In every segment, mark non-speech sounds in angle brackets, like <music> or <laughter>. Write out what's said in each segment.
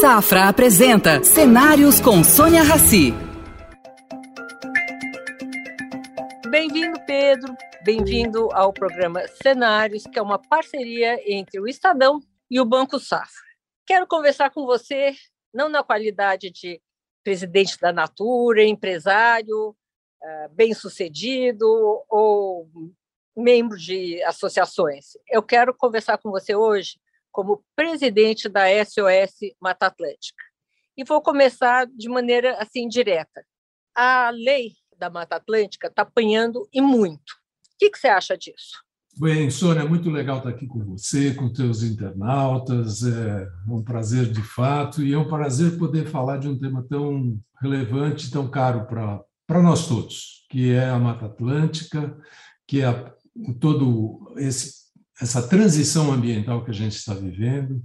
Safra apresenta Cenários com Sônia Rassi. Bem-vindo, Pedro. Bem-vindo ao programa Cenários, que é uma parceria entre o Estadão e o Banco Safra. Quero conversar com você, não na qualidade de presidente da Natura, empresário, eh, bem-sucedido ou membro de associações. Eu quero conversar com você hoje como presidente da SOS Mata Atlântica. E vou começar de maneira assim direta. A lei da Mata Atlântica está apanhando e muito. O que, que você acha disso? Bem, Sônia, é muito legal estar aqui com você, com teus internautas. É um prazer de fato e é um prazer poder falar de um tema tão relevante, tão caro para nós todos, que é a Mata Atlântica, que é todo esse essa transição ambiental que a gente está vivendo.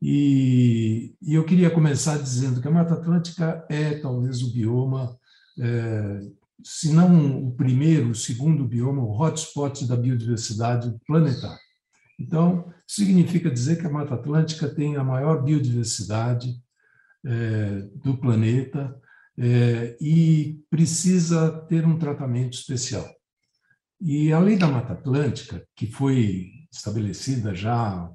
E, e, eu queria começar dizendo que a Mata Atlântica é talvez o bioma, é, se não o primeiro, o segundo bioma, o hotspot da biodiversidade planetária. Então, significa dizer que a Mata Atlântica tem a maior biodiversidade é, do planeta é, e precisa ter um tratamento especial. E a Lei da Mata Atlântica, que foi estabelecida já há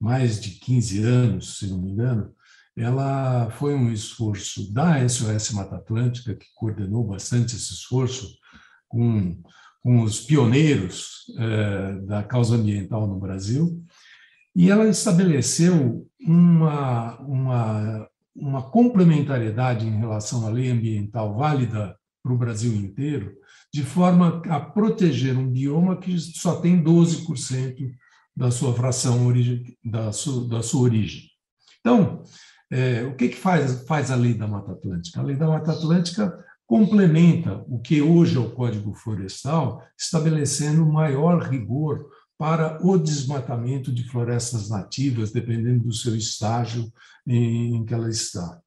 mais de 15 anos, se não me engano, ela foi um esforço da SOS Mata Atlântica, que coordenou bastante esse esforço com, com os pioneiros eh, da causa ambiental no Brasil, e ela estabeleceu uma, uma, uma complementariedade em relação à lei ambiental válida para o Brasil inteiro, de forma a proteger um bioma que só tem 12% da sua fração da sua, da sua origem. Então, é, o que, que faz, faz a lei da Mata Atlântica? A lei da Mata Atlântica complementa o que hoje é o Código Florestal, estabelecendo maior rigor para o desmatamento de florestas nativas, dependendo do seu estágio em que ela está.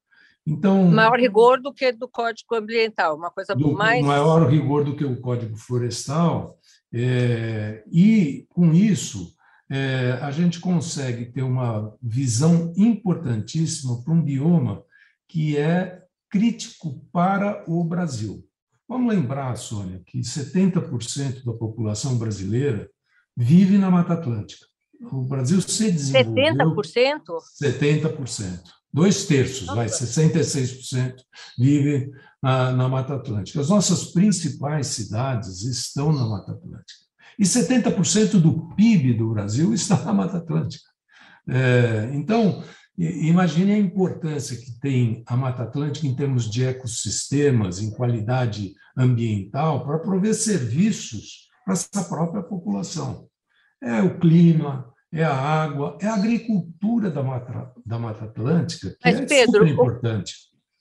Então, maior rigor do que do Código Ambiental, uma coisa do, mais. Maior rigor do que o Código Florestal, é, e com isso é, a gente consegue ter uma visão importantíssima para um bioma que é crítico para o Brasil. Vamos lembrar, Sônia, que 70% da população brasileira vive na Mata Atlântica. O Brasil se desenvolveu... 70%? 70%. Dois terços, vai, 66% vive na, na Mata Atlântica. As nossas principais cidades estão na Mata Atlântica. E 70% do PIB do Brasil <laughs> está na Mata Atlântica. É, então, imagine a importância que tem a Mata Atlântica em termos de ecossistemas, em qualidade ambiental, para prover serviços para essa própria população. É o clima, é a água, é a agricultura da Mata, da Mata Atlântica, que Mas, é Pedro, super importante.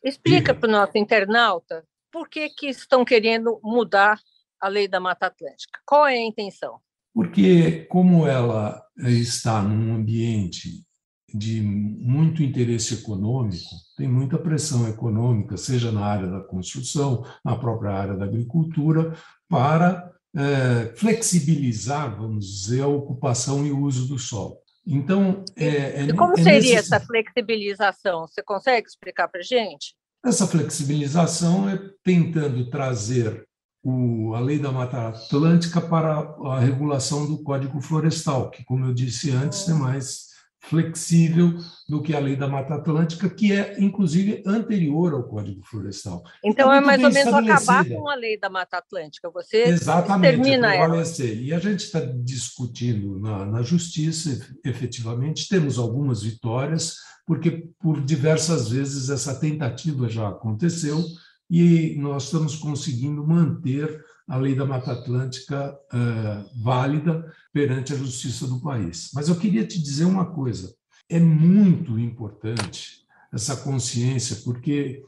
Explica para o nosso internauta por que, que estão querendo mudar a lei da Mata Atlântica. Qual é a intenção? Porque, como ela está num ambiente de muito interesse econômico, tem muita pressão econômica, seja na área da construção, na própria área da agricultura, para é, flexibilizar, vamos dizer, a ocupação e o uso do solo. Então, é, é, como é seria essa flexibilização? Você consegue explicar para a gente? Essa flexibilização é tentando trazer o, a lei da Mata Atlântica para a regulação do Código Florestal, que, como eu disse antes, é mais flexível do que a lei da Mata Atlântica, que é, inclusive, anterior ao Código Florestal. Então, é, é mais ou menos acabar com a lei da Mata Atlântica. Você Exatamente, termina ela. E a gente está discutindo na, na Justiça, efetivamente, temos algumas vitórias, porque por diversas vezes essa tentativa já aconteceu e nós estamos conseguindo manter a lei da Mata Atlântica uh, válida perante a justiça do país. Mas eu queria te dizer uma coisa: é muito importante essa consciência, porque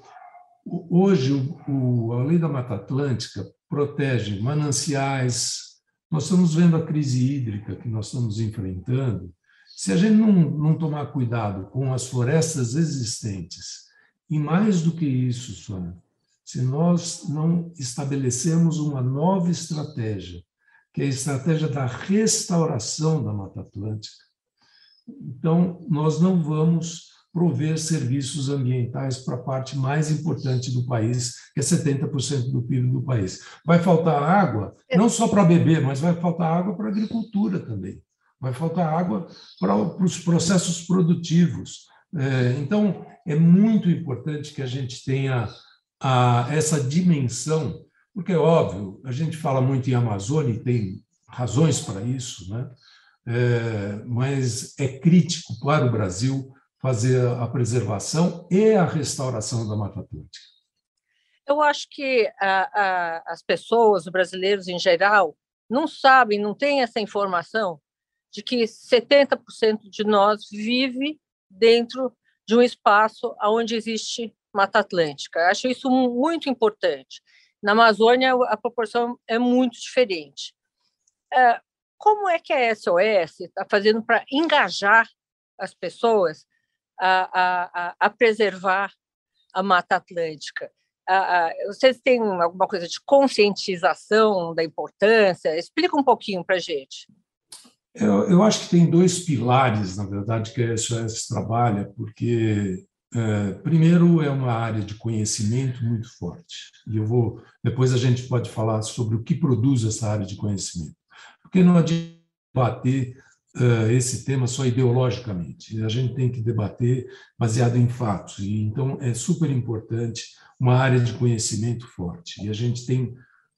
hoje o, o, a lei da Mata Atlântica protege mananciais. Nós estamos vendo a crise hídrica que nós estamos enfrentando. Se a gente não, não tomar cuidado com as florestas existentes, e mais do que isso, Sônia, se nós não estabelecermos uma nova estratégia, que é a estratégia da restauração da Mata Atlântica, então nós não vamos prover serviços ambientais para a parte mais importante do país, que é 70% do PIB do país. Vai faltar água, não só para beber, mas vai faltar água para a agricultura também. Vai faltar água para os processos produtivos. É, então, é muito importante que a gente tenha a, essa dimensão, porque é óbvio, a gente fala muito em Amazônia e tem razões para isso, né? É, mas é crítico para o Brasil fazer a preservação e a restauração da Mata Atlântica. Eu acho que a, a, as pessoas, os brasileiros em geral, não sabem, não têm essa informação de que 70% de nós vive dentro de um espaço onde existe Mata Atlântica. Acho isso muito importante. Na Amazônia, a proporção é muito diferente. É, como é que a SOS está fazendo para engajar as pessoas a, a, a, preservar a Mata Atlântica? vocês têm alguma coisa de conscientização da importância? Explica um pouquinho para a gente. Eu, eu, acho que tem dois pilares, na verdade, que a SOS trabalha, porque, é, primeiro, é uma área de conhecimento muito forte. E eu vou. Depois a gente pode falar sobre o que produz essa área de conhecimento. Porque não adianta debater uh, esse tema só ideologicamente. A gente tem que debater baseado em fatos. E, então, é super importante uma área de conhecimento forte. E a gente tem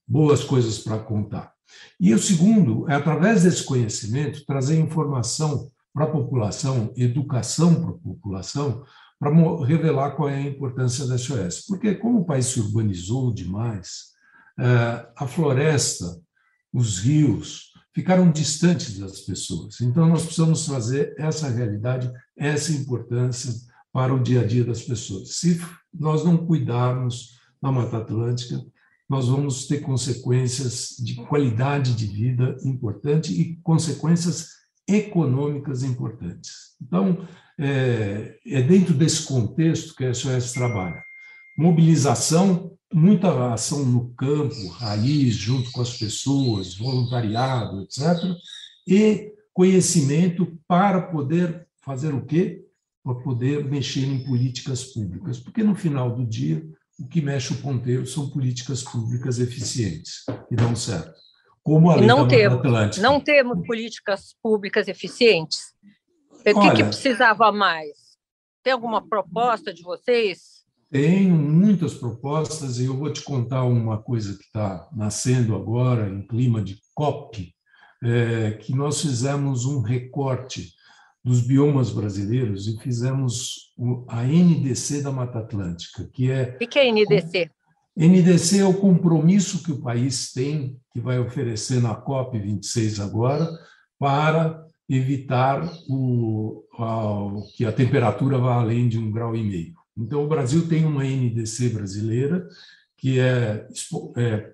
boas coisas para contar. E o segundo é, através desse conhecimento, trazer informação para a população, educação para a população, para revelar qual é a importância da SOS. Porque, como o país se urbanizou demais, eh, a floresta, os rios, ficaram distantes das pessoas. Então, nós precisamos trazer essa realidade, essa importância para o dia a dia das pessoas. Se nós não cuidarmos da Mata Atlântica, nós vamos ter consequências de qualidade de vida importante e consequências econômicas importantes. Então, é, é dentro desse contexto que a SOS trabalha. Mobilização, muita ação no campo, raiz, junto com as pessoas, voluntariado, etc. E conhecimento para poder fazer o quê? Para poder mexer em políticas públicas. Porque no final do dia, o que mexe o ponteiro são políticas públicas eficientes, que dão certo. Como a lei não temos, Atlântica. Não temos políticas públicas eficientes? O que, Olha, que precisava mais? Tem alguma proposta de vocês? Tenho muitas propostas e eu vou te contar uma coisa que está nascendo agora, em clima de COP, é, que nós fizemos um recorte dos biomas brasileiros e fizemos a NDC da Mata Atlântica, que é... O que é NDC? NDC é o compromisso que o país tem, que vai oferecer na COP26 agora, para evitar o, a, que a temperatura vá além de um grau e meio. Então, o Brasil tem uma NDC brasileira que é, é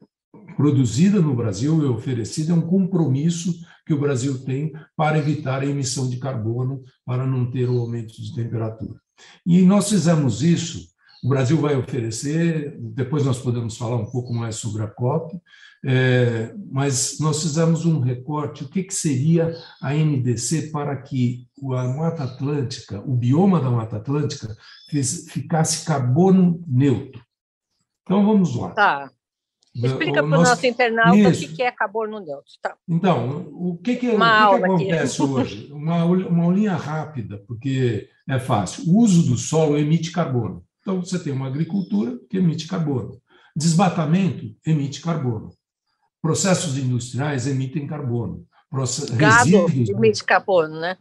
produzida no Brasil e oferecida, é um compromisso que o Brasil tem para evitar a emissão de carbono, para não ter o aumento de temperatura. E nós fizemos isso, o Brasil vai oferecer, depois nós podemos falar um pouco mais sobre a COP, é, mas nós fizemos um recorte, o que, que seria a NDC para que a Mata Atlântica, o bioma da Mata Atlântica, ficasse carbono neutro. Então, vamos lá. Tá. Explica para o nosso internauta Isso. o que é carbono neutro. Tá. Então, o que, que, uma o que, que acontece aqui. hoje? Uma, uma aulinha rápida, porque é fácil. O uso do solo emite carbono. Então, você tem uma agricultura que emite carbono. Desmatamento emite carbono. Processos industriais emitem carbono. Gado resíduos, emite carbono, né?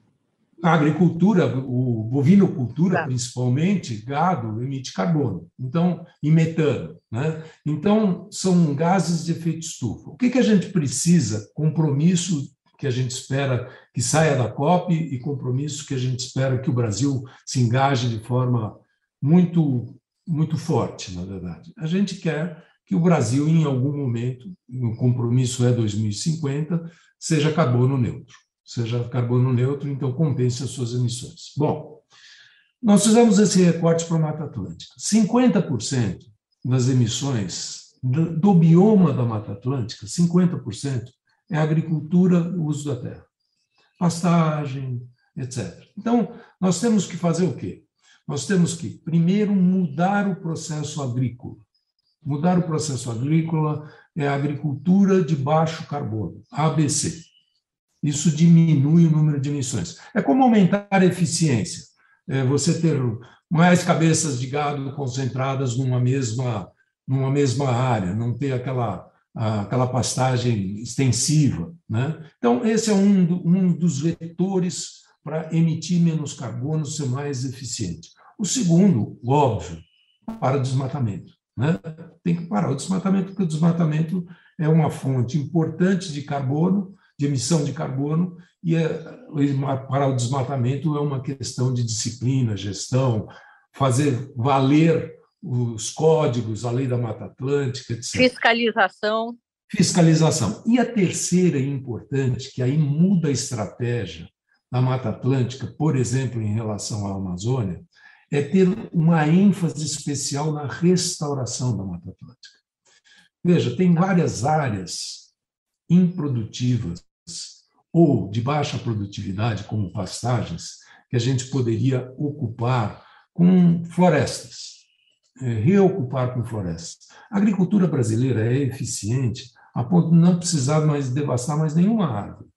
A agricultura, o bovinocultura tá. principalmente, gado, emite carbono, então, e metano. Né? Então, são gases de efeito estufa. O que, que a gente precisa? Compromisso que a gente espera que saia da COP e compromisso que a gente espera que o Brasil se engaje de forma muito, muito forte, na verdade. A gente quer que o Brasil, em algum momento, o compromisso é 2050, seja carbono neutro seja carbono neutro, então compense as suas emissões. Bom, nós fizemos esse recorte para a Mata Atlântica. 50% das emissões do, bioma da Mata Atlântica, 50% é agricultura, uso da terra, pastagem, etc. Então, nós temos que fazer o quê? Nós temos que, primeiro, mudar o processo agrícola. Mudar o processo agrícola é a agricultura de baixo carbono, ABC. Isso diminui o número de emissões. É como aumentar a eficiência. É você ter mais cabeças de gado concentradas numa mesma, numa mesma área, não ter aquela, aquela pastagem extensiva. Né? Então, esse é um, um dos vetores para emitir menos carbono, ser mais eficiente. O segundo, óbvio, para o desmatamento. Né? Tem que parar o desmatamento, porque o desmatamento é uma fonte importante de carbono, de emissão de carbono, e é, para o desmatamento é uma questão de disciplina, gestão, fazer valer os códigos, a lei da Mata Atlântica, etc. Fiscalização. Fiscalização. E a terceira e importante, que aí muda a estratégia da Mata Atlântica, por exemplo, em relação à Amazônia, é ter uma ênfase especial na restauração da Mata Atlântica. Veja, tem várias áreas improdutivas ou de baixa produtividade, como pastagens, que a gente poderia ocupar com florestas, é, reocupar com florestas. A agricultura brasileira é eficiente a ponto de não precisar mais devastar mais nenhuma árvore.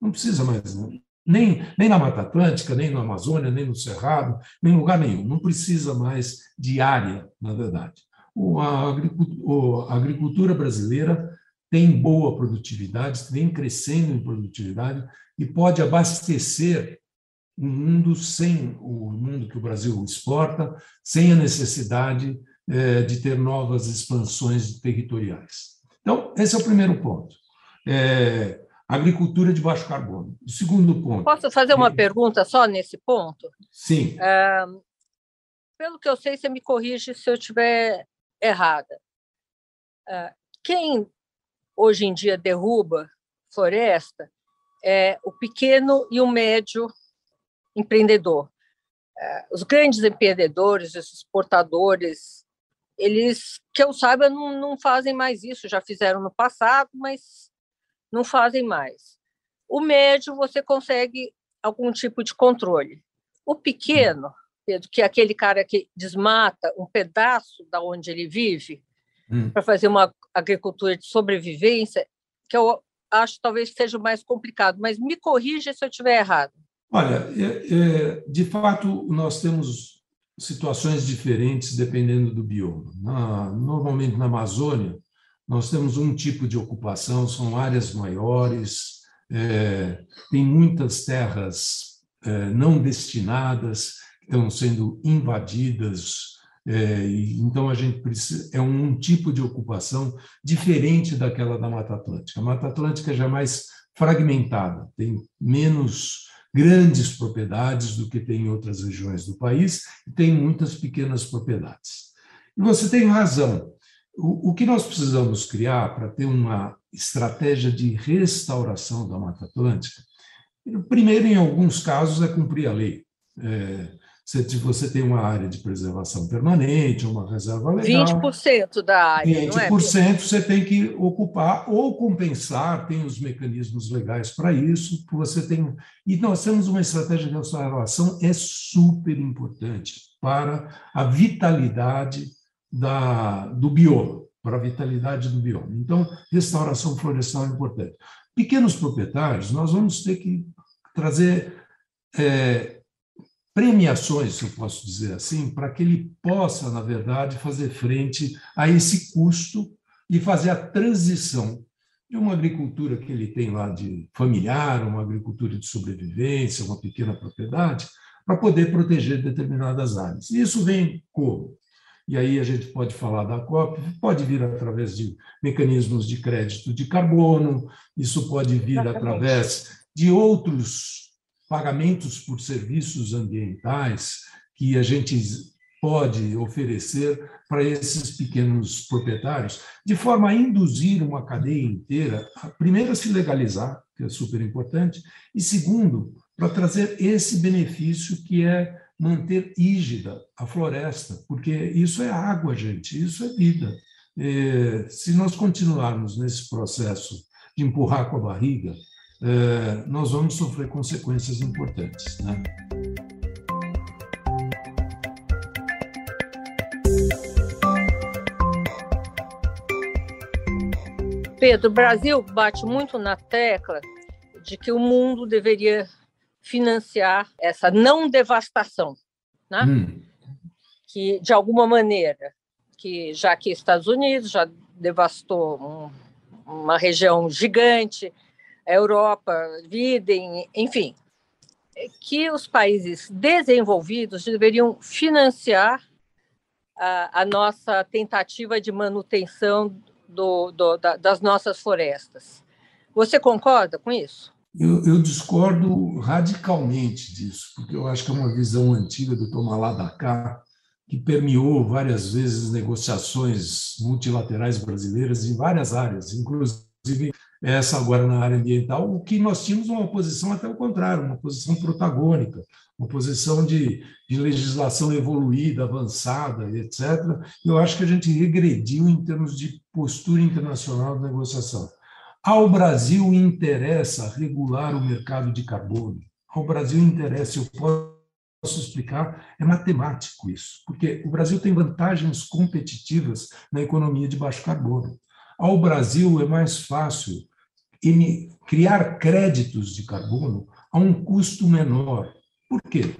Não precisa mais, nem, nem na Mata Atlântica, nem na Amazônia, nem no Cerrado, nem em lugar nenhum. Não precisa mais de área, na verdade. A agricultura brasileira tem boa produtividade, vem crescendo em produtividade e pode abastecer um mundo sem o mundo que o Brasil exporta, sem a necessidade é, de ter novas expansões territoriais. Então, esse é o primeiro ponto. É, agricultura de baixo carbono. O segundo ponto. Posso fazer uma pergunta só nesse ponto? Sim. É, pelo que eu sei, você me corrige se eu estiver errada. É, quem hoje em dia derruba floresta é o pequeno e o médio empreendedor. É, os grandes empreendedores, os exportadores, eles, que eu saiba, não, não fazem mais isso, já fizeram no passado, mas não fazem mais. O médio, você consegue algum tipo de controle. O pequeno, Pedro, que é aquele cara que desmata um pedaço da onde ele vive hum. para fazer uma agricultura de sobrevivência, que eu acho talvez seja o mais complicado, mas me corrija se eu estiver errado. Olha, é, é, de fato, nós temos situações diferentes dependendo do bioma. Na, normalmente, na Amazônia, nós temos um tipo de ocupação, são áreas maiores, é, tem muitas terras é, não destinadas que estão sendo invadidas. É, então, a gente precisa, é um tipo de ocupação diferente daquela da Mata Atlântica. A Mata Atlântica já é mais fragmentada, tem menos grandes propriedades do que tem em outras regiões do país, e tem muitas pequenas propriedades. E você tem razão, o, o que nós precisamos criar para ter uma estratégia de restauração da Mata Atlântica, primeiro, em alguns casos, é cumprir a lei. É, se você tem uma área de preservação permanente, uma reserva legal. 20% da área. 20% não é? você tem que ocupar ou compensar, tem os mecanismos legais para isso. Você tem, e nós temos uma estratégia de restauração é super importante para a vitalidade da, do bioma, para a vitalidade do bioma. Então, restauração florestal é importante. Pequenos proprietários, nós vamos ter que trazer é, premiações, se eu posso dizer assim, para que ele possa, na verdade, fazer frente a esse custo e fazer a transição de uma agricultura que ele tem lá de familiar, uma agricultura de sobrevivência, uma pequena propriedade, para poder proteger determinadas áreas. E isso vem como? E aí a gente pode falar da COP, pode vir através de mecanismos de crédito de carbono, isso pode vir Exatamente. através de outros pagamentos por serviços ambientais que a gente pode oferecer para esses pequenos proprietários, de forma a induzir uma cadeia inteira, primeiro, a se legalizar, que é super importante, e segundo, para trazer esse benefício que é manter ígida a floresta, porque isso é água, gente, isso é vida. É, se nós continuarmos nesse processo de empurrar com a barriga, é, nós vamos sofrer consequências importantes. Né? Pedro, o Brasil bate muito na tecla de que o mundo deveria financiar essa não devastação, né? Hum. que de alguma maneira, que já que Estados Unidos já devastou um, uma região gigante, a Europa, Videm, enfim, que os países desenvolvidos deveriam financiar a, a nossa tentativa de manutenção do, do, da, das nossas florestas. Você concorda com isso? Eu, eu, discordo radicalmente disso, porque eu acho que é uma visão antiga do Tomalá da cá, que permeou várias vezes negociações multilaterais brasileiras em várias áreas, inclusive essa agora na área ambiental, o que nós tínhamos uma posição até o contrário, uma posição protagônica, uma posição de, de legislação evoluída, avançada, etc. Eu acho que a gente regrediu em termos de postura internacional de negociação. Ao Brasil interessa regular o mercado de carbono. Ao Brasil interessa, eu posso explicar, é matemático isso, porque o Brasil tem vantagens competitivas na economia de baixo carbono. Ao Brasil é mais fácil criar créditos de carbono a um custo menor. Por quê?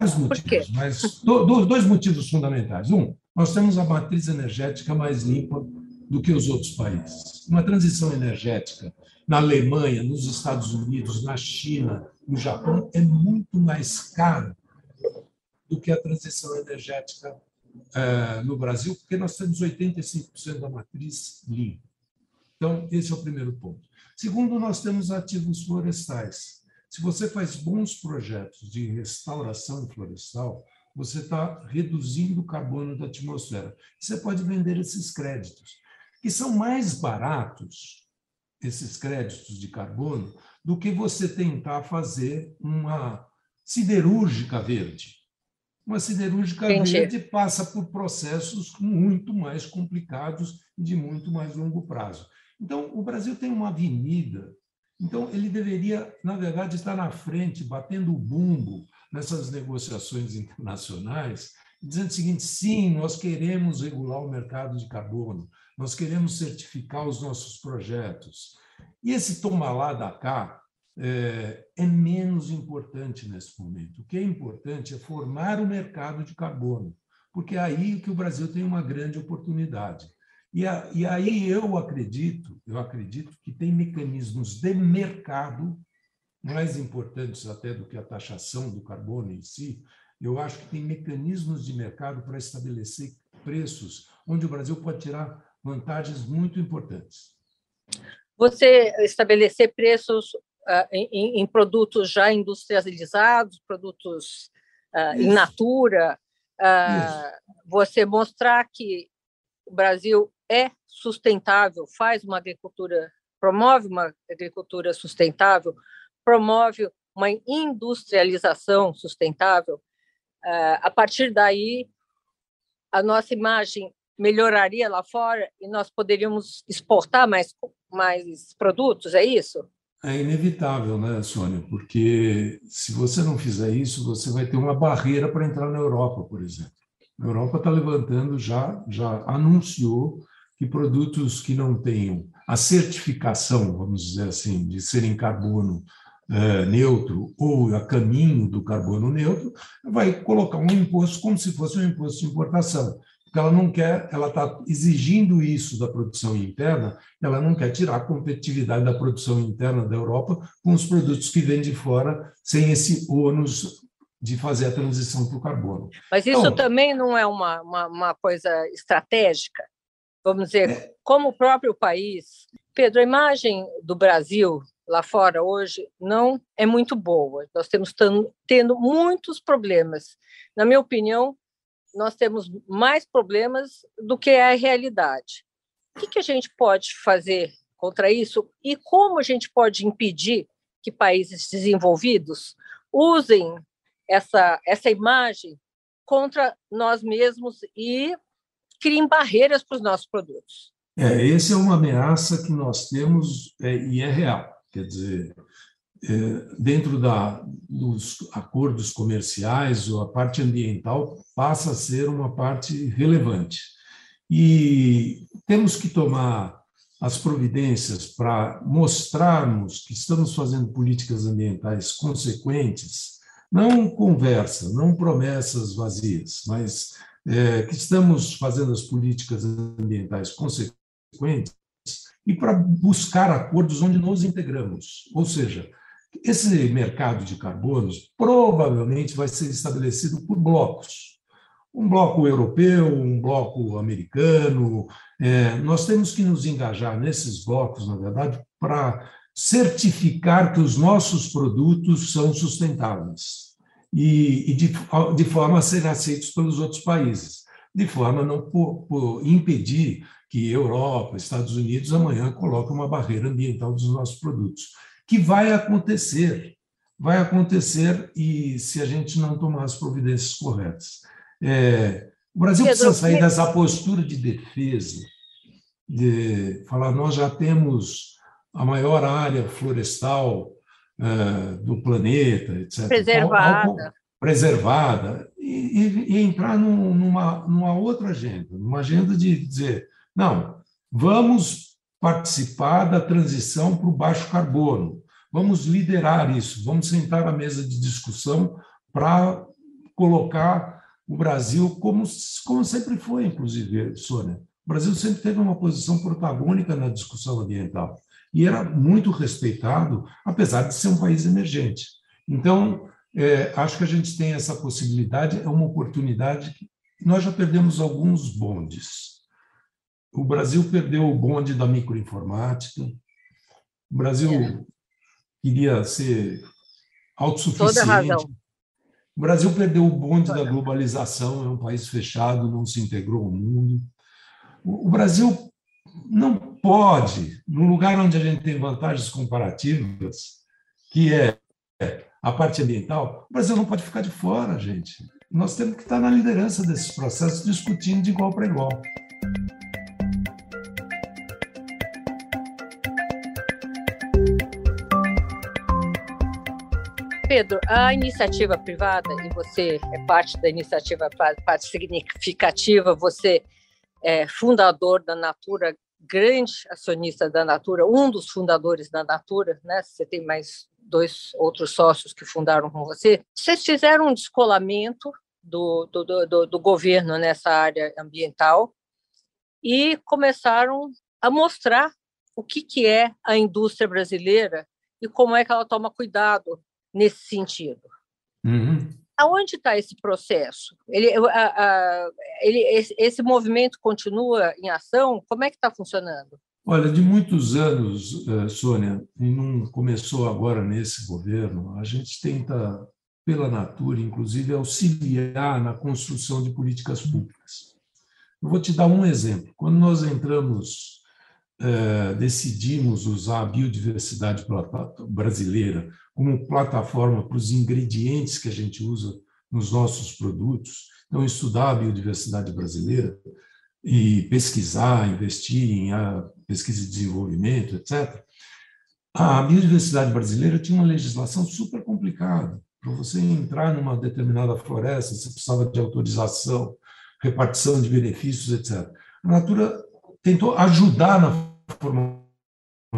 Dois motivos, mas dois motivos fundamentais. Um, nós temos a matriz energética mais limpa do que os outros países. Uma transição energética na Alemanha, nos Estados Unidos, na China, no Japão é muito mais cara do que a transição energética uh, no Brasil, porque nós temos 85% da matriz limpa. Então, esse é o primeiro ponto. Segundo, nós temos ativos florestais. Se você faz bons projetos de restauração florestal, você está reduzindo o carbono da atmosfera. Você pode vender esses créditos, que são mais baratos, esses créditos de carbono, do que você tentar fazer uma siderúrgica verde. Uma siderúrgica Entendi. verde passa por processos muito mais complicados e de muito mais longo prazo. Então, o Brasil tem uma avenida, então ele deveria, na verdade, estar na frente, batendo o bumbo nessas negociações internacionais, dizendo o seguinte: sim, nós queremos regular o mercado de carbono, nós queremos certificar os nossos projetos. E esse toma lá da cá, é, é menos importante nesse momento. O que é importante é formar o mercado de carbono, porque é aí que o Brasil tem uma grande oportunidade. E, a, e aí eu acredito, eu acredito que tem mecanismos de mercado mais importantes até do que a taxação do carbono em si. Eu acho que tem mecanismos de mercado para estabelecer preços onde o Brasil pode tirar vantagens muito importantes. Você estabelecer preços uh, em, em, produtos já industrializados, produtos uh, in natura, uh, você mostrar que o Brasil é sustentável, faz uma agricultura, promove uma agricultura sustentável, promove uma industrialização sustentável, a partir daí a nossa imagem melhoraria lá fora e nós poderíamos exportar mais, mais produtos, é isso? É inevitável, né, Sônia? Porque se você não fizer isso, você vai ter uma barreira para entrar na Europa, por exemplo. A Europa está levantando já, já anunciou que produtos que não tenham a certificação, vamos dizer assim, de serem carbono é, neutro ou a caminho do carbono neutro, vai colocar um imposto como se fosse um imposto de importação porque ela não quer, ela está exigindo isso da produção interna, ela não quer tirar a competitividade da produção interna da Europa com os produtos que vêm de fora, sem esse ônus de fazer a transição para o carbono. Mas isso então, também não é uma, uma, uma, coisa estratégica? Vamos dizer, é... como o próprio país. Pedro, a imagem do Brasil lá fora hoje não é muito boa. Nós temos tendo muitos problemas. Na minha opinião, nós temos mais problemas do que é a realidade. O que, que a gente pode fazer contra isso e como a gente pode impedir que países desenvolvidos usem essa, essa imagem contra nós mesmos e criem barreiras para os nossos produtos? É, essa é uma ameaça que nós temos é, e é real. Quer dizer, dentro da, dos acordos comerciais, a parte ambiental passa a ser uma parte relevante. E temos que tomar as providências para mostrarmos que estamos fazendo políticas ambientais consequentes, não conversa, não promessas vazias, mas é, que estamos fazendo as políticas ambientais consequentes e para buscar acordos onde nos integramos. Ou seja, esse mercado de carbonos provavelmente vai ser estabelecido por blocos. Um bloco europeu, um bloco americano. É, nós temos que nos engajar nesses blocos, na verdade, para certificar que os nossos produtos são sustentáveis e, e de, de, forma a serem aceitos pelos outros países, de forma a não por, por impedir que Europa, Estados Unidos amanhã coloquem uma barreira ambiental dos nossos produtos que vai acontecer, vai acontecer e se a gente não tomar as providências corretas. É, o Brasil precisa sair dessa postura de defesa, de falar nós já temos a maior área florestal é, do planeta, etc. Preservada. Algo, preservada, e, e, e entrar num, numa, numa outra agenda, numa agenda de dizer, não, vamos participar da transição para o baixo carbono. Vamos liderar isso, vamos sentar à mesa de discussão para colocar o Brasil como, como sempre foi, inclusive, Sônia. O Brasil sempre teve uma posição protagônica na discussão ambiental e era muito respeitado, apesar de ser um país emergente. Então, é, acho que a gente tem essa possibilidade, é uma oportunidade que nós já perdemos alguns bondes. O Brasil perdeu o bonde da microinformática. O Brasil é. Queria ser autossuficiente. Toda razão. O Brasil perdeu o bonde Toda. da globalização, é um país fechado, não se integrou ao mundo. O Brasil não pode, num lugar onde a gente tem vantagens comparativas, que é a parte ambiental, o Brasil não pode ficar de fora, gente. Nós temos que estar na liderança desses processos, discutindo de igual para igual. Pedro, a iniciativa privada, e você é parte da iniciativa, parte significativa, você é fundador da Natura, grande acionista da Natura, um dos fundadores da Natura, né? Você tem mais dois outros sócios que fundaram com você. Vocês fizeram um descolamento do, do, do, do governo nessa área ambiental e começaram a mostrar o que, que é a indústria brasileira e como é que ela toma cuidado nesse sentido. Uhum. Aonde está esse processo? Ele, a, a, ele, esse, esse, movimento continua em ação? Como é que está funcionando? Olha, de muitos anos, eh, Sônia, e não começou agora nesse governo, a gente tenta, pela natura, inclusive, auxiliar na construção de políticas públicas. Eu vou te dar um exemplo. Quando nós entramos, eh, decidimos usar a biodiversidade brasileira como plataforma para os ingredientes que a gente usa nos nossos produtos. Então, estudar a biodiversidade brasileira e pesquisar, investir em pesquisa e desenvolvimento, etc. A biodiversidade brasileira tinha uma legislação super complicada. Para você entrar numa determinada floresta, você precisava de autorização, repartição de benefícios, etc. A Natura tentou ajudar na formação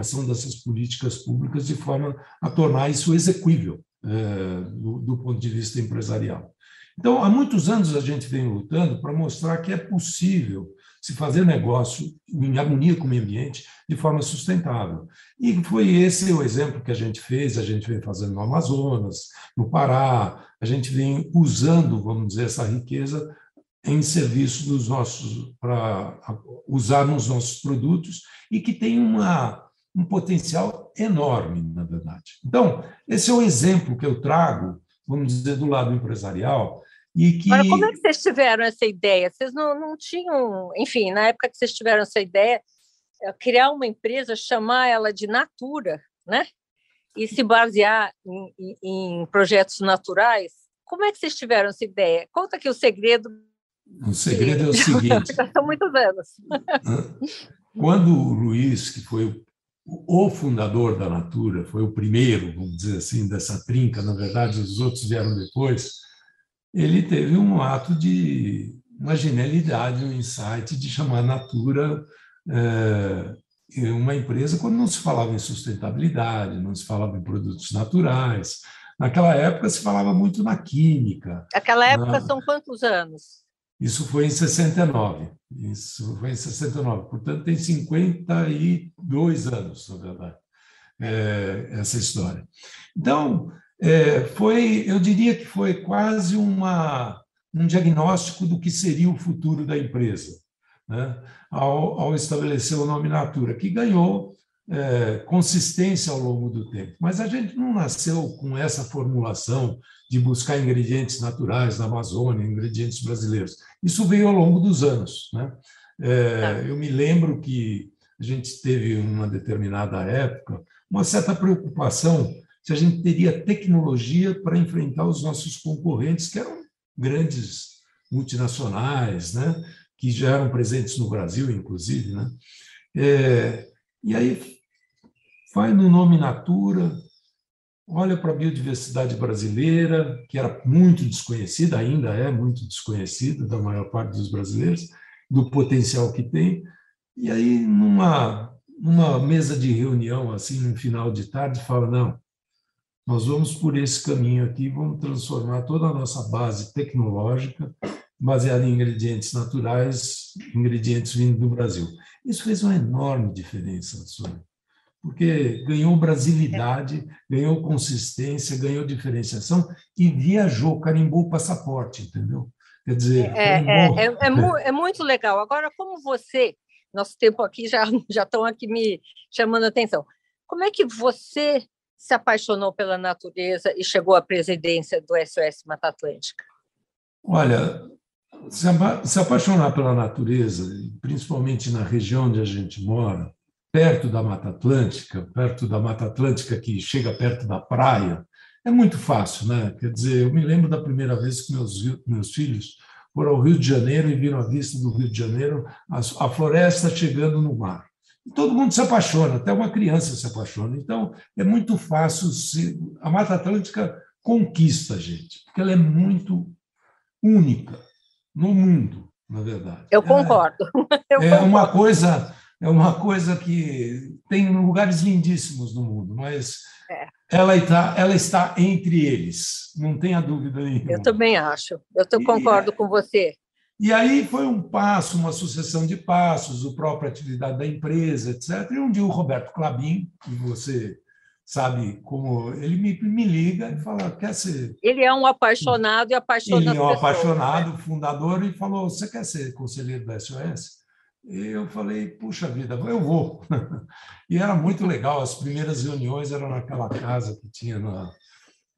ação dessas políticas públicas de forma a tornar isso execuível é, do, do, ponto de vista empresarial. Então, há muitos anos a gente vem lutando para mostrar que é possível se fazer negócio em harmonia com o meio ambiente de forma sustentável. E foi esse o exemplo que a gente fez, a gente vem fazendo no Amazonas, no Pará, a gente vem usando, vamos dizer, essa riqueza em serviço dos nossos para usar nos nossos produtos e que tem uma um potencial enorme, na verdade. Então, esse é o exemplo que eu trago, vamos dizer, do lado empresarial. E que... Agora, como é que vocês tiveram essa ideia? Vocês não, não tinham, enfim, na época que vocês tiveram essa ideia, é, criar uma empresa, chamar ela de Natura, né? E se basear em, em, projetos naturais. Como é que vocês tiveram essa ideia? Conta aqui o segredo. O segredo é o seguinte. <laughs> São muitos anos. Quando o Luiz, que foi o fundador da Natura, foi o primeiro, vamos dizer assim, dessa trinca, na verdade, os outros vieram depois, ele teve um ato de uma genialidade, um insight de chamar Natura é, uma empresa quando não se falava em sustentabilidade, não se falava em produtos naturais. Naquela época se falava muito na química. Aquela época na... são quantos anos? Isso foi em 69. Isso foi em 69. Portanto, tem 52 anos, na verdade, é, essa história. Então, é, foi, eu diria que foi quase uma, um diagnóstico do que seria o futuro da empresa, né? ao, ao estabelecer o nome Natura, que ganhou é, consistência ao longo do tempo. Mas a gente não nasceu com essa formulação de buscar ingredientes naturais da Amazônia, ingredientes brasileiros. Isso veio ao longo dos anos. Né? É, tá. eu me lembro que a gente teve, uma determinada época, uma certa preocupação se a gente teria tecnologia para enfrentar os nossos concorrentes, que eram grandes multinacionais, né? que já eram presentes no Brasil, inclusive. Né? É, e aí vai no nome Natura, olha para a biodiversidade brasileira, que era muito desconhecida, ainda é muito desconhecida da maior parte dos brasileiros, do potencial que tem. E aí, numa, numa mesa de reunião, assim, no final de tarde, fala: não, nós vamos por esse caminho aqui, vamos transformar toda a nossa base tecnológica baseada em ingredientes naturais, ingredientes vindo do Brasil. Isso fez uma enorme diferença, Sônia, porque ganhou brasilidade, ganhou consistência, ganhou diferenciação e viajou, carimbou o passaporte, entendeu? Quer dizer, é, é, é, é, mu é muito legal. Agora, como você, nosso tempo aqui já <laughs> já estão aqui me chamando a atenção. Como é que você se apaixonou pela natureza e chegou à presidência do SOS Mata Atlântica? Olha, se apaixonar pela natureza, principalmente na região onde a gente mora, perto da Mata Atlântica, perto da Mata Atlântica que chega perto da praia, é muito fácil, né? Quer dizer, eu me lembro da primeira vez que meus, meus filhos foram ao Rio de Janeiro e viram a vista do Rio de Janeiro, a, a floresta chegando no mar todo mundo se apaixona, até uma criança se apaixona. Então, é muito fácil. Se... A Mata Atlântica conquista a gente, porque ela é muito única no mundo, na verdade. Eu concordo. <laughs> Eu é concordo. uma coisa é uma coisa que tem lugares lindíssimos no mundo, mas é. ela, está, ela está entre eles, não tenha dúvida nenhuma. Eu também acho, eu tô, concordo e, com você. E aí foi um passo, uma sucessão de passos, a própria atividade da empresa, etc. E um dia o Roberto Clabin, que você sabe como ele me, me liga e fala quer ser ele é um apaixonado e apaixonado ele é um pessoas, apaixonado né? fundador e falou você quer ser conselheiro da SOS e eu falei puxa vida eu vou. <laughs> E era muito legal as primeiras reuniões eram naquela casa que tinha na,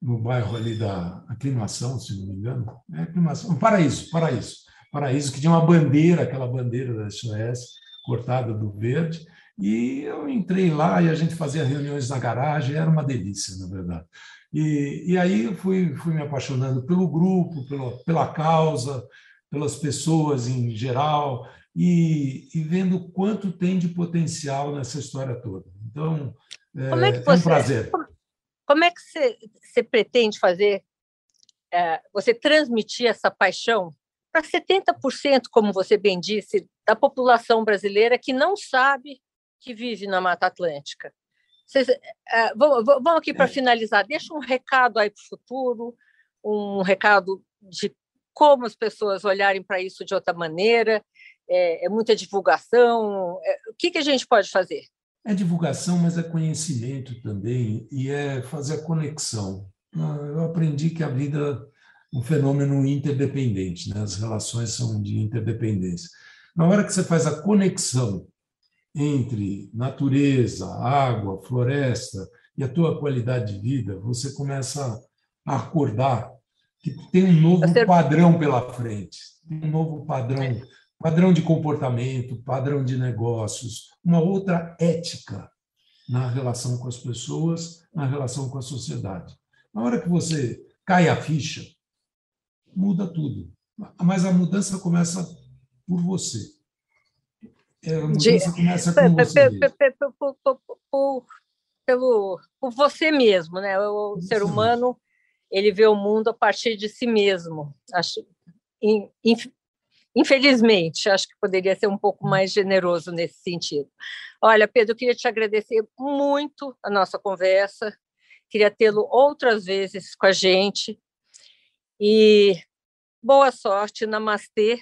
no bairro ali da aclimação se não me engano. É aclimação paraíso paraíso. Paraíso, que tinha uma bandeira, aquela bandeira da SOS, cortada do verde, e eu entrei lá e a gente fazia reuniões na garagem, era uma delícia, na verdade. E, e aí eu fui, fui me apaixonando pelo grupo, pela, pela causa, pelas pessoas em geral, e, e vendo quanto tem de potencial nessa história toda. Então, é, como é, que você, é um prazer. Como, como é que você, você pretende fazer, é, você transmitir essa paixão para 70%, como você bem disse, da população brasileira que não sabe que vive na Mata Atlântica. Vocês, uh, vamos, vamos aqui para é. finalizar. Deixa um recado aí para o futuro, um recado de como as pessoas olharem para isso de outra maneira. É, é muita divulgação. É, o que, que a gente pode fazer? É divulgação, mas é conhecimento também e é fazer a conexão. Ah, eu aprendi que a vida um fenômeno interdependente, né? as relações são de interdependência. Na hora que você faz a conexão entre natureza, água, floresta e a tua qualidade de vida, você começa a acordar que tem um novo padrão pela frente, um novo padrão, padrão de comportamento, padrão de negócios, uma outra ética na relação com as pessoas, na relação com a sociedade. Na hora que você cai a ficha, muda tudo. Mas a mudança começa por você. É, a mudança começa com você. Pelo, por você mesmo, né? O ser humano ele vê o mundo a partir de si mesmo. Acho, Infelizmente, acho que poderia ser um pouco mais generoso nesse sentido. Olha, Pedro, eu queria te agradecer muito a nossa conversa, queria tê-lo outras vezes com a gente. E boa sorte, namastê,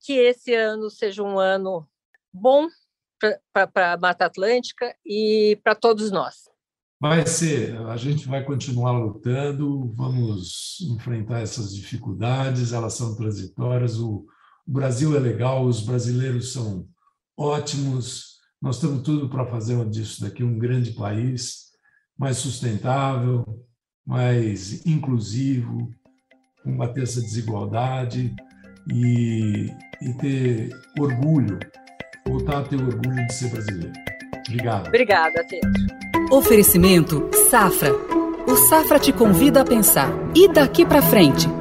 que esse ano seja um ano bom para a Mata Atlântica e para todos nós. Vai ser, a gente vai continuar lutando, vamos enfrentar essas dificuldades, elas são transitórias. O, o Brasil é legal, os brasileiros são ótimos, nós temos tudo para fazer disso daqui um grande país, mais sustentável, mais inclusivo, combater essa desigualdade e, e ter orgulho, voltar a ter orgulho de ser brasileiro. Obrigado. Obrigada, Pedro. Oferecimento Safra. O Safra te convida a pensar. E daqui para frente?